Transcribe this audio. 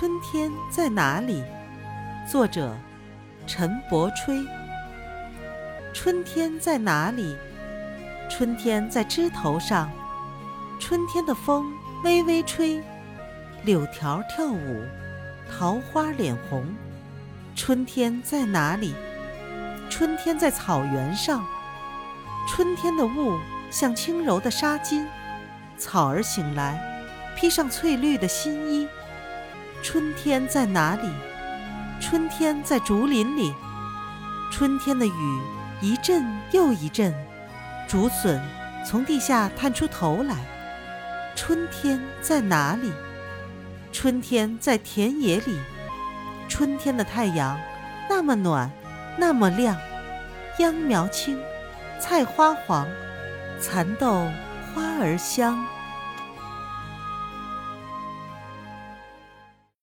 春天在哪里？作者：陈伯吹。春天在哪里？春天在枝头上。春天的风微微吹，柳条跳舞，桃花脸红。春天在哪里？春天在草原上。春天的雾像轻柔的纱巾，草儿醒来，披上翠绿的新衣。春天在哪里？春天在竹林里。春天的雨一阵又一阵，竹笋从地下探出头来。春天在哪里？春天在田野里。春天的太阳那么暖，那么亮，秧苗青，菜花黄，蚕豆花儿香。